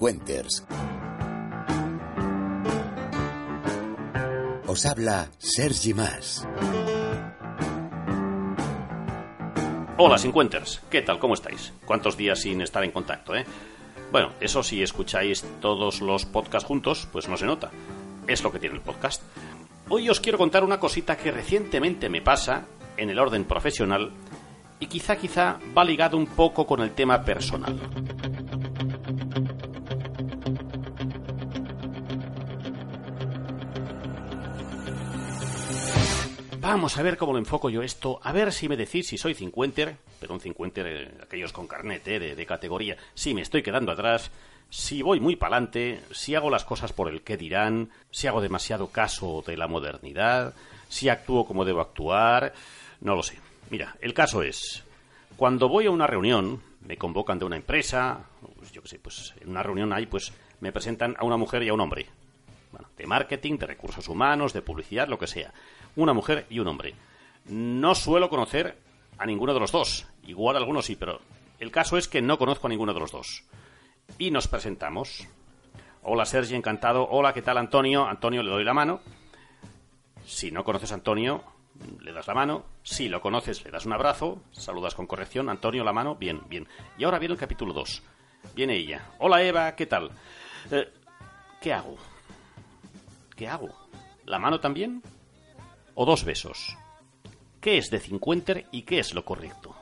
Cincuenters. Os habla Sergi Más. Hola, Cincuenters. ¿Qué tal? ¿Cómo estáis? ¿Cuántos días sin estar en contacto, eh? Bueno, eso si escucháis todos los podcasts juntos, pues no se nota. Es lo que tiene el podcast. Hoy os quiero contar una cosita que recientemente me pasa en el orden profesional y quizá quizá va ligado un poco con el tema personal. Vamos a ver cómo lo enfoco yo esto, a ver si me decís si soy cincuenter, pero un cincuenter, eh, aquellos con carnet eh, de, de, categoría, si me estoy quedando atrás, si voy muy pa'lante, si hago las cosas por el que dirán, si hago demasiado caso de la modernidad, si actúo como debo actuar, no lo sé. Mira, el caso es, cuando voy a una reunión, me convocan de una empresa, pues yo qué sé, pues en una reunión ahí, pues me presentan a una mujer y a un hombre. De marketing, de recursos humanos, de publicidad, lo que sea una mujer y un hombre. No suelo conocer a ninguno de los dos. Igual algunos sí, pero el caso es que no conozco a ninguno de los dos. Y nos presentamos. Hola Sergi, encantado. Hola, ¿qué tal Antonio? Antonio, le doy la mano. Si no conoces a Antonio, le das la mano. Si lo conoces, le das un abrazo. Saludas con corrección. Antonio, la mano. Bien, bien. Y ahora viene el capítulo 2. Viene ella. Hola Eva, ¿qué tal? Eh, ¿Qué hago? ¿Qué hago? ¿La mano también? o dos besos. ¿Qué es de cincuenter y qué es lo correcto?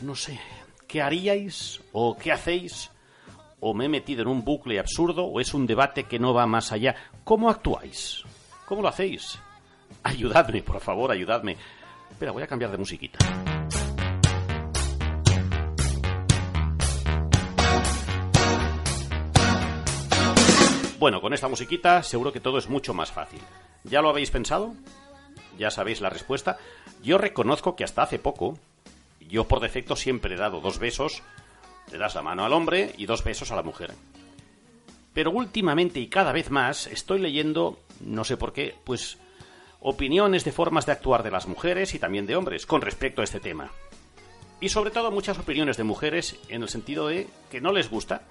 No sé, ¿qué haríais o qué hacéis? ¿O me he metido en un bucle absurdo o es un debate que no va más allá? ¿Cómo actuáis? ¿Cómo lo hacéis? Ayudadme, por favor, ayudadme. Espera, voy a cambiar de musiquita. Bueno, con esta musiquita seguro que todo es mucho más fácil. ¿Ya lo habéis pensado? ¿Ya sabéis la respuesta? Yo reconozco que hasta hace poco, yo por defecto siempre he dado dos besos, le das la mano al hombre y dos besos a la mujer. Pero últimamente y cada vez más estoy leyendo, no sé por qué, pues opiniones de formas de actuar de las mujeres y también de hombres con respecto a este tema. Y sobre todo muchas opiniones de mujeres en el sentido de que no les gusta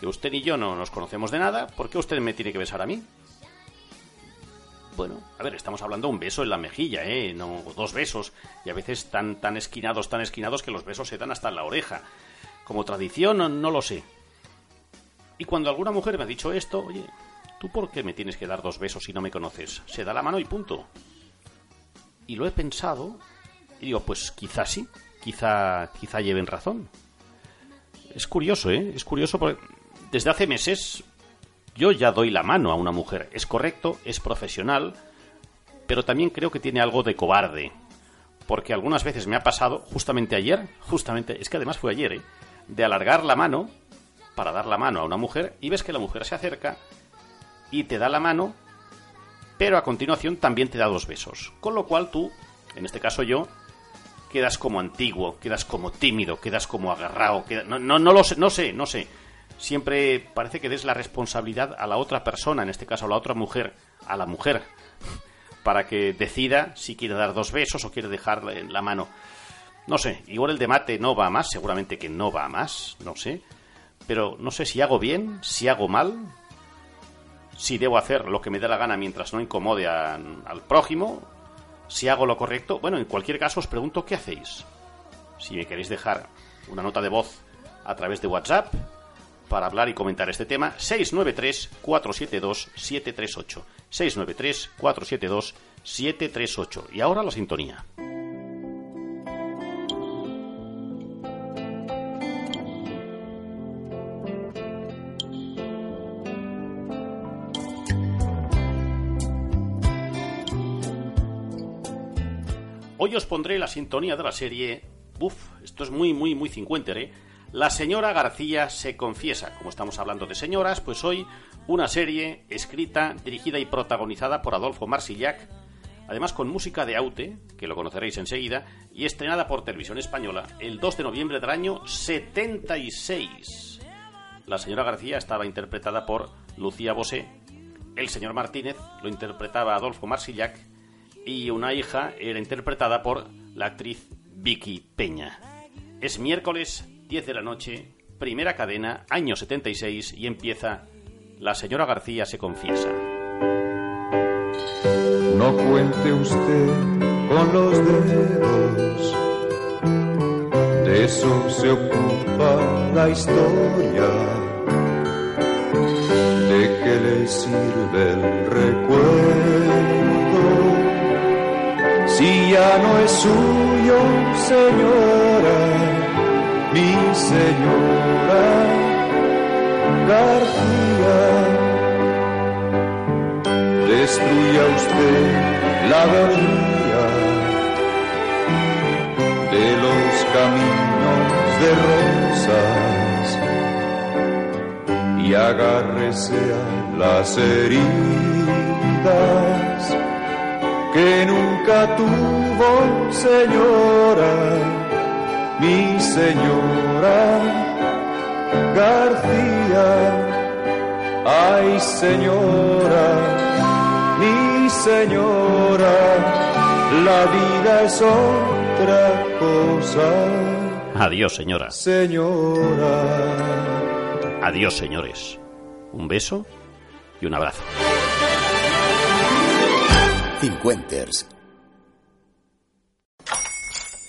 que usted y yo no nos conocemos de nada, ¿por qué usted me tiene que besar a mí? Bueno, a ver, estamos hablando de un beso en la mejilla, ¿eh? No dos besos. Y a veces tan, tan esquinados, tan esquinados que los besos se dan hasta en la oreja. Como tradición, no, no lo sé. Y cuando alguna mujer me ha dicho esto, oye, ¿tú por qué me tienes que dar dos besos si no me conoces? Se da la mano y punto. Y lo he pensado y digo, pues quizá sí, quizá, quizá lleven razón. Es curioso, ¿eh? Es curioso porque desde hace meses yo ya doy la mano a una mujer. Es correcto, es profesional, pero también creo que tiene algo de cobarde. Porque algunas veces me ha pasado, justamente ayer, justamente, es que además fue ayer, ¿eh? de alargar la mano para dar la mano a una mujer y ves que la mujer se acerca y te da la mano, pero a continuación también te da dos besos. Con lo cual tú, en este caso yo, quedas como antiguo, quedas como tímido, quedas como agarrado, no, no, no lo sé, no sé, no sé siempre parece que des la responsabilidad a la otra persona, en este caso a la otra mujer, a la mujer, para que decida si quiere dar dos besos o quiere dejar la mano. No sé, igual el debate no va a más, seguramente que no va a más, no sé. Pero no sé si hago bien, si hago mal, si debo hacer lo que me dé la gana mientras no incomode al prójimo, si hago lo correcto. Bueno, en cualquier caso os pregunto qué hacéis. Si me queréis dejar una nota de voz a través de WhatsApp, para hablar y comentar este tema, 693-472-738. 693-472-738. Y ahora la sintonía. Hoy os pondré la sintonía de la serie. Uf, esto es muy, muy, muy cincuente, ¿eh? La señora García se confiesa. Como estamos hablando de señoras, pues hoy una serie escrita, dirigida y protagonizada por Adolfo Marsillac, además con música de Aute, que lo conoceréis enseguida, y estrenada por Televisión Española el 2 de noviembre del año 76. La señora García estaba interpretada por Lucía Bosé, el señor Martínez lo interpretaba Adolfo Marsillac y una hija era interpretada por la actriz Vicky Peña. Es miércoles 10 de la noche, primera cadena, año 76 y empieza La señora García se confiesa. No cuente usted con los dedos, de eso se ocupa la historia. ¿De qué le sirve el recuerdo? Si ya no es suyo, señora, mi señora García. Destruya usted la gloria de los caminos de rosas y agárrese a las heridas que nunca tuvo señora, mi señora García. Ay, señora, mi señora, la vida es otra cosa. Adiós, señora. Señora. Adiós, señores. Un beso y un abrazo. Cincuenters.